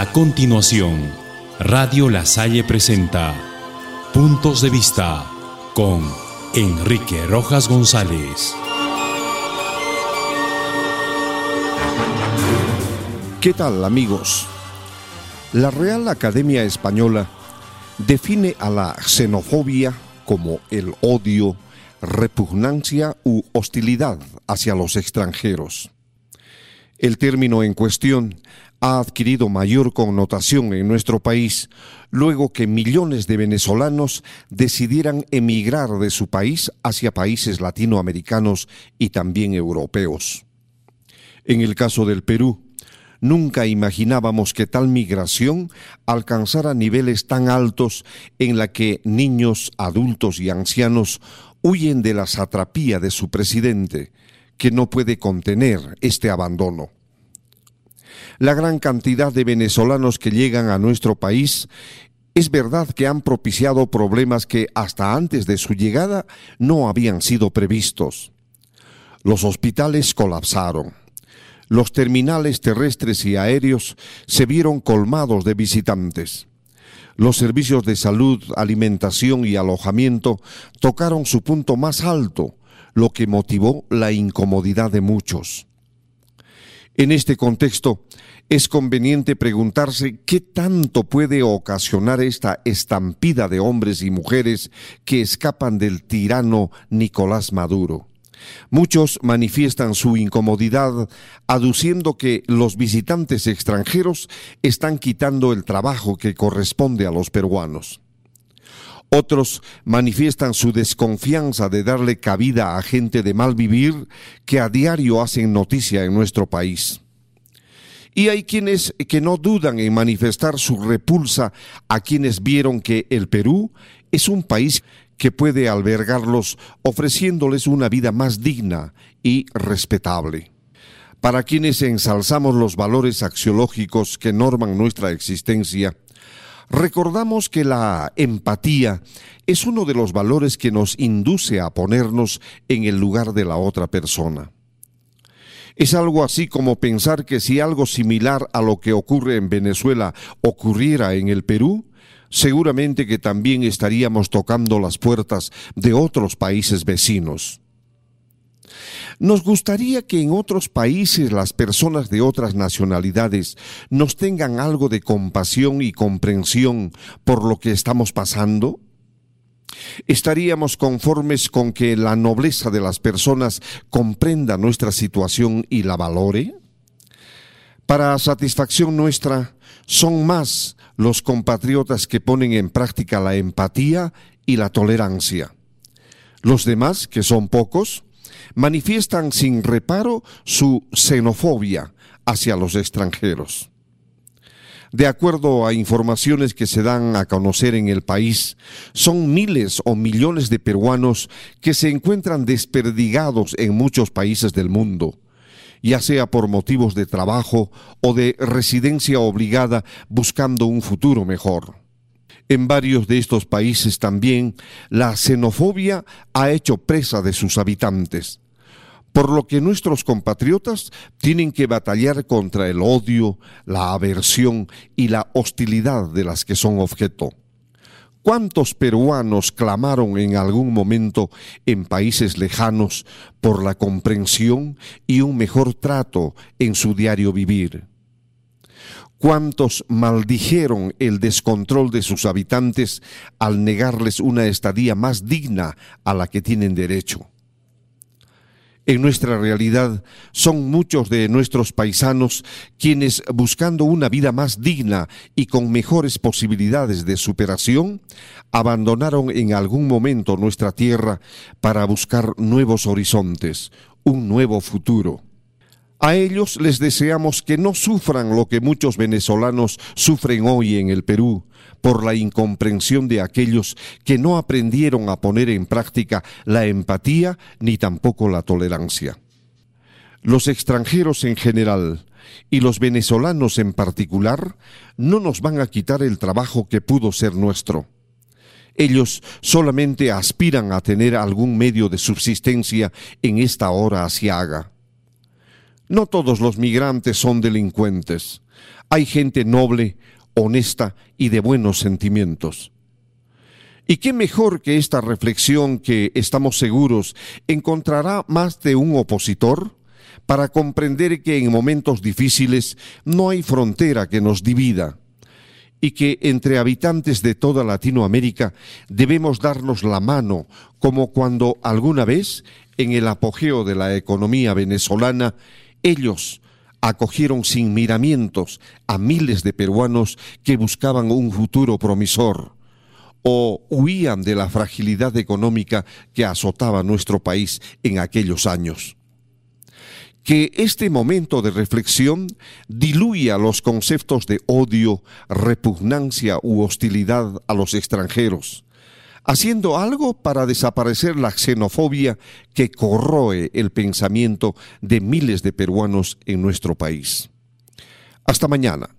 A continuación, Radio La Salle presenta Puntos de Vista con Enrique Rojas González. ¿Qué tal amigos? La Real Academia Española define a la xenofobia como el odio, repugnancia u hostilidad hacia los extranjeros. El término en cuestión ha adquirido mayor connotación en nuestro país luego que millones de venezolanos decidieran emigrar de su país hacia países latinoamericanos y también europeos. En el caso del Perú, nunca imaginábamos que tal migración alcanzara niveles tan altos en la que niños, adultos y ancianos huyen de la satrapía de su presidente, que no puede contener este abandono. La gran cantidad de venezolanos que llegan a nuestro país es verdad que han propiciado problemas que hasta antes de su llegada no habían sido previstos. Los hospitales colapsaron. Los terminales terrestres y aéreos se vieron colmados de visitantes. Los servicios de salud, alimentación y alojamiento tocaron su punto más alto, lo que motivó la incomodidad de muchos. En este contexto, es conveniente preguntarse qué tanto puede ocasionar esta estampida de hombres y mujeres que escapan del tirano Nicolás Maduro. Muchos manifiestan su incomodidad aduciendo que los visitantes extranjeros están quitando el trabajo que corresponde a los peruanos. Otros manifiestan su desconfianza de darle cabida a gente de mal vivir que a diario hacen noticia en nuestro país. Y hay quienes que no dudan en manifestar su repulsa a quienes vieron que el Perú es un país que puede albergarlos ofreciéndoles una vida más digna y respetable. Para quienes ensalzamos los valores axiológicos que norman nuestra existencia, Recordamos que la empatía es uno de los valores que nos induce a ponernos en el lugar de la otra persona. Es algo así como pensar que si algo similar a lo que ocurre en Venezuela ocurriera en el Perú, seguramente que también estaríamos tocando las puertas de otros países vecinos. Nos gustaría que en otros países las personas de otras nacionalidades nos tengan algo de compasión y comprensión por lo que estamos pasando. ¿Estaríamos conformes con que la nobleza de las personas comprenda nuestra situación y la valore? Para satisfacción nuestra, son más los compatriotas que ponen en práctica la empatía y la tolerancia. Los demás, que son pocos, manifiestan sin reparo su xenofobia hacia los extranjeros. De acuerdo a informaciones que se dan a conocer en el país, son miles o millones de peruanos que se encuentran desperdigados en muchos países del mundo, ya sea por motivos de trabajo o de residencia obligada buscando un futuro mejor. En varios de estos países también la xenofobia ha hecho presa de sus habitantes, por lo que nuestros compatriotas tienen que batallar contra el odio, la aversión y la hostilidad de las que son objeto. ¿Cuántos peruanos clamaron en algún momento en países lejanos por la comprensión y un mejor trato en su diario vivir? Cuántos maldijeron el descontrol de sus habitantes al negarles una estadía más digna a la que tienen derecho. En nuestra realidad son muchos de nuestros paisanos quienes, buscando una vida más digna y con mejores posibilidades de superación, abandonaron en algún momento nuestra tierra para buscar nuevos horizontes, un nuevo futuro. A ellos les deseamos que no sufran lo que muchos venezolanos sufren hoy en el Perú por la incomprensión de aquellos que no aprendieron a poner en práctica la empatía ni tampoco la tolerancia. Los extranjeros en general y los venezolanos en particular no nos van a quitar el trabajo que pudo ser nuestro. Ellos solamente aspiran a tener algún medio de subsistencia en esta hora asiaga. No todos los migrantes son delincuentes. Hay gente noble, honesta y de buenos sentimientos. ¿Y qué mejor que esta reflexión que, estamos seguros, encontrará más de un opositor? para comprender que en momentos difíciles no hay frontera que nos divida y que entre habitantes de toda Latinoamérica debemos darnos la mano como cuando alguna vez, en el apogeo de la economía venezolana, ellos acogieron sin miramientos a miles de peruanos que buscaban un futuro promisor o huían de la fragilidad económica que azotaba nuestro país en aquellos años. Que este momento de reflexión diluya los conceptos de odio, repugnancia u hostilidad a los extranjeros, haciendo algo para desaparecer la xenofobia que corroe el pensamiento de miles de peruanos en nuestro país. Hasta mañana.